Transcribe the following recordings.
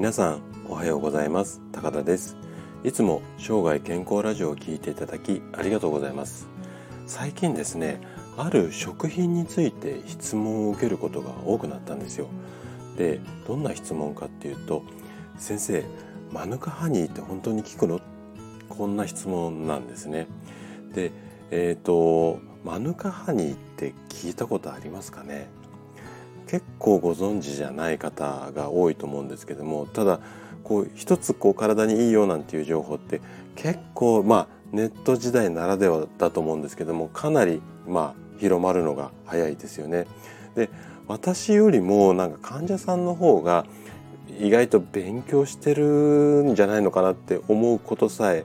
皆さんおはようございます。高田です。いつも生涯健康ラジオを聞いていただきありがとうございます。最近ですねある食品について質問を受けることが多くなったんですよ。でどんな質問かっていうと先生マヌカハニーって本当に効くの？こんな質問なんですね。でえっ、ー、とマヌカハニーって聞いたことありますかね？結構ご存知じゃない方が多いと思うんですけどもただこう一つこう体にいいよなんていう情報って結構まあネット時代ならではだと思うんですけどもかなりまあ広まるのが早いですよね。で私よりもなんか患者さんの方が意外と勉強してるんじゃないのかなって思うことさえ、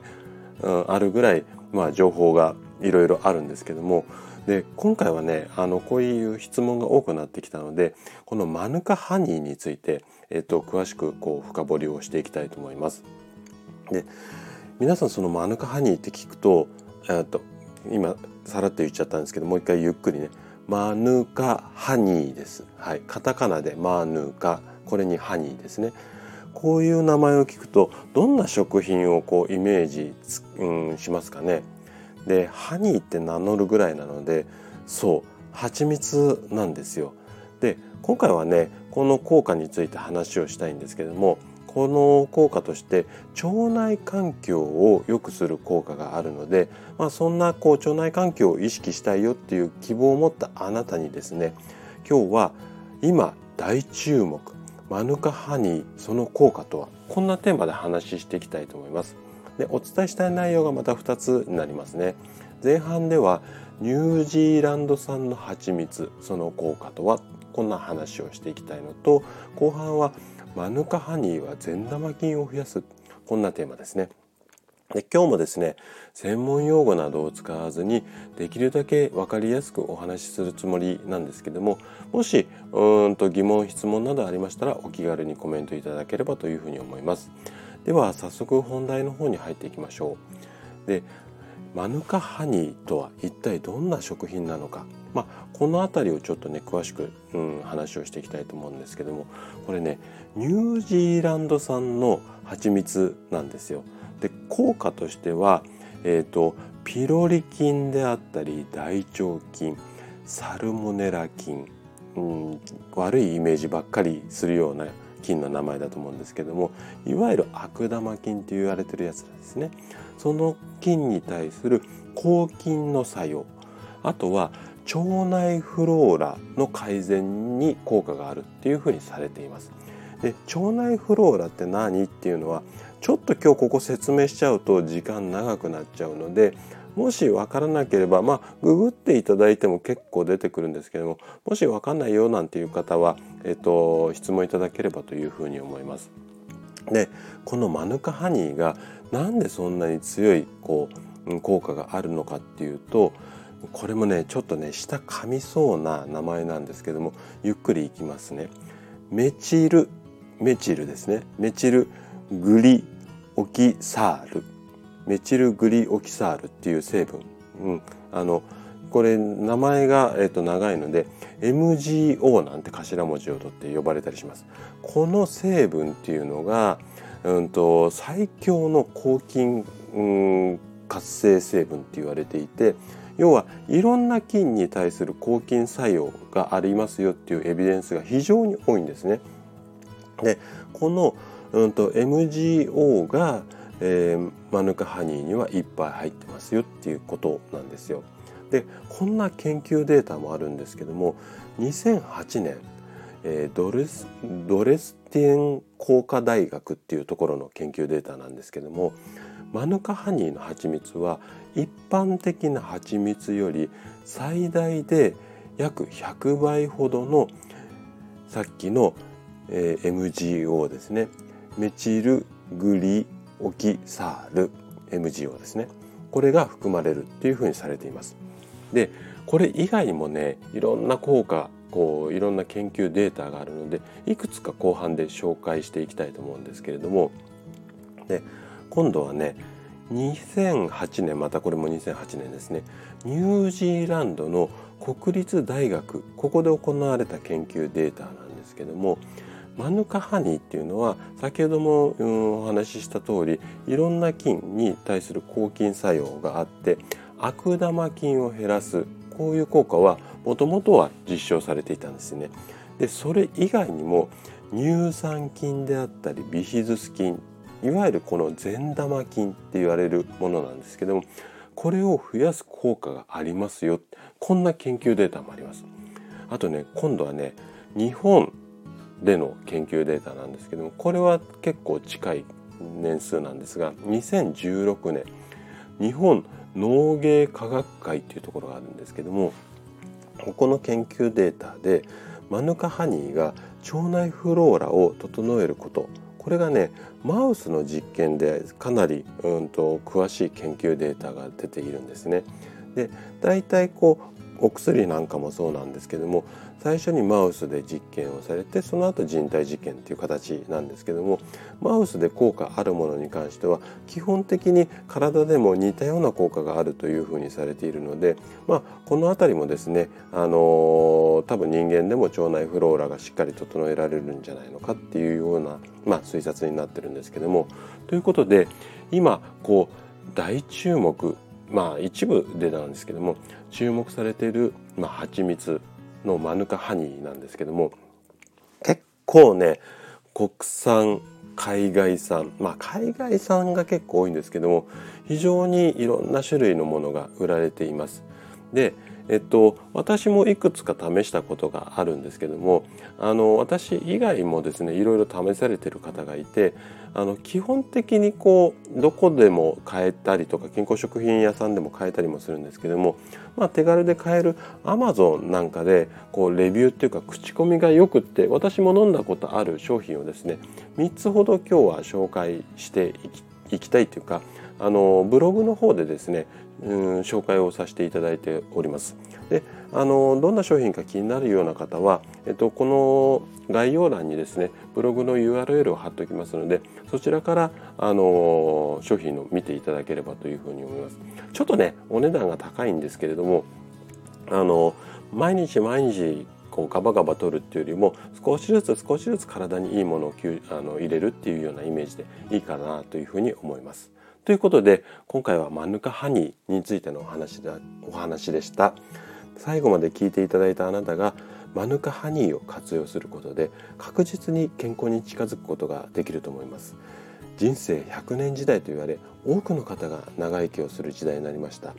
うん、あるぐらい、まあ、情報がいろいろあるんですけどもで今回はねあのこういう質問が多くなってきたのでこのマヌカハニーについて、えっと、詳しくこう深掘りをしていきたいと思います。で皆さんそのマヌカハニーって聞くと,、えっと今さらっと言っちゃったんですけどもう一回ゆっくりねマヌカハニーです。はい、カタカナでマヌカこれにハニーですね。こういう名前を聞くとどんな食品をこうイメージ、うん、しますかね？でハニーって名乗るぐらいなのでそう蜂蜜なんですよ。で今回はねこの効果について話をしたいんですけどもこの効果として腸内環境を良くする効果があるので、まあ、そんなこう腸内環境を意識したいよっていう希望を持ったあなたにですね今日は今大注目マヌカハニーその効果とはこんなテーマで話していきたいと思います。でお伝えしたい内容がまた2つになりますね前半ではニュージーランド産の蜂蜜その効果とはこんな話をしていきたいのと後半はマヌカハニーは善玉菌を増やすこんなテーマですねで今日もですね専門用語などを使わずにできるだけ分かりやすくお話しするつもりなんですけどももしうんと疑問質問などありましたらお気軽にコメントいただければというふうに思います。では早速本題の方に入っていきましょう。でマヌカハニーとは一体どんな食品なのか、まあ、この辺りをちょっとね詳しく、うん、話をしていきたいと思うんですけどもこれねニュージーランド産の蜂蜜なんですよ。で効果としては、えーと、ピロリ菌であったり大腸菌サルモネラ菌、うん、悪いイメージばっかりするような菌の名前だと思うんですけどもいわゆる悪玉菌と言われてるやつなんですね。その菌に対する抗菌の作用あとは腸内フローラの改善に効果があるっていうふうにされています。で腸内フローラって何っていうのはちょっと今日ここ説明しちゃうと時間長くなっちゃうのでもし分からなければまあググっていただいても結構出てくるんですけどももし分かんないよなんていう方は、えっと、質問いただければというふうに思います。でこのマヌカハニーがなんでそんなに強いこう効果があるのかっていうとこれもねちょっとね下噛みそうな名前なんですけどもゆっくりいきますね。メチルメチルですねメチルグリオキサールメチルグリオキサールっていう成分、うん、あのこれ名前が、えー、と長いので MGO なんて頭文字を取って呼ばれたりします。この成分っていうのが、うんと、最強の抗菌、うん、活性成分って言われていて要はいろんな菌に対する抗菌作用がありますよっていうエビデンスが非常に多いんですね。でこの、うんと MGO がえー、マヌカハニーにはいっぱい入ってますよっていうことなんですよ。でこんな研究データもあるんですけども2008年、えー、ドレスドレスティン工科大学っていうところの研究データなんですけどもマヌカハニーの蜂蜜は一般的な蜂蜜より最大で約100倍ほどのさっきの、えー、MGO ですねメチルグリオキサール MGO ですね。これが含まれるっていうふうにされています。でこれ以外もねいろんな効果こういろんな研究データがあるのでいくつか後半で紹介していきたいと思うんですけれどもで今度はね2008年またこれも2008年ですね。ニュージーランドの国立大学ここで行われた研究データなんですけどもマヌカハニーっていうのは先ほども、うん、お話しした通りいろんな菌に対する抗菌作用があって悪玉菌を減らすこういう効果はもともとは実証されていたんですね。でそれ以外にも乳酸菌であったりビフィズス菌いわゆるこの善玉菌って言われるものなんですけどもこれを増やす効果がありますよこんな研究データもあります。あとね今度はね日本での研究データなんですけどもこれは結構近い年数なんですが2016年日本農芸科学会っていうところがあるんですけどもここの研究データでマヌカハニーが腸内フローラを整えることこれがねマウスの実験でかなりうんと詳しい研究データが出ているんですね。で大体こうお薬なんかもそうなんですけども最初にマウスで実験をされてその後人体実験っていう形なんですけどもマウスで効果あるものに関しては基本的に体でも似たような効果があるというふうにされているので、まあ、この辺りもですね、あのー、多分人間でも腸内フローラがしっかり整えられるんじゃないのかっていうような、まあ、推察になってるんですけどもということで今こう大注目まあ一部でなんですけども注目されている、まあ、蜂蜜のマヌカハニーなんですけども結構ね国産海外産まあ海外産が結構多いんですけども非常にいろんな種類のものが売られています。でえっと、私もいくつか試したことがあるんですけどもあの私以外もですねいろいろ試されてる方がいてあの基本的にこうどこでも買えたりとか健康食品屋さんでも買えたりもするんですけども、まあ、手軽で買えるアマゾンなんかでこうレビューっていうか口コミがよくって私も飲んだことある商品をですね3つほど今日は紹介していきいきたいというかあのブログの方でですねうん紹介をさせていただいております。であのどんな商品か気になるような方は、えっと、この概要欄にですねブログの URL を貼っておきますのでそちらからあの商品を見ていただければというふうに思います。ちょっとねお値段が高いんですけれどもあの毎日毎日こうガバガバ取るっていうよりも少しずつ少しずつ体にいいものをあの入れるっていうようなイメージでいいかなというふうに思います。ということで今回はマヌカハニーについてのお話でお話でした。最後まで聞いていただいたあなたがマヌカハニーを活用することで確実に健康に近づくことができると思います。人生100年時代と言われ多くの方が長生きをする時代になりました。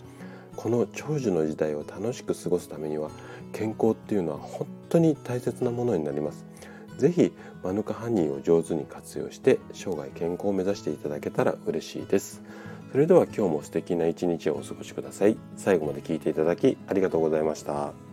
この長寿の時代を楽しく過ごすためには健康っていうのは本当に大切なものになります。ぜひマヌカハニーを上手に活用して生涯健康を目指していただけたら嬉しいです。それでは今日も素敵な一日をお過ごしください。最後まで聞いていただきありがとうございました。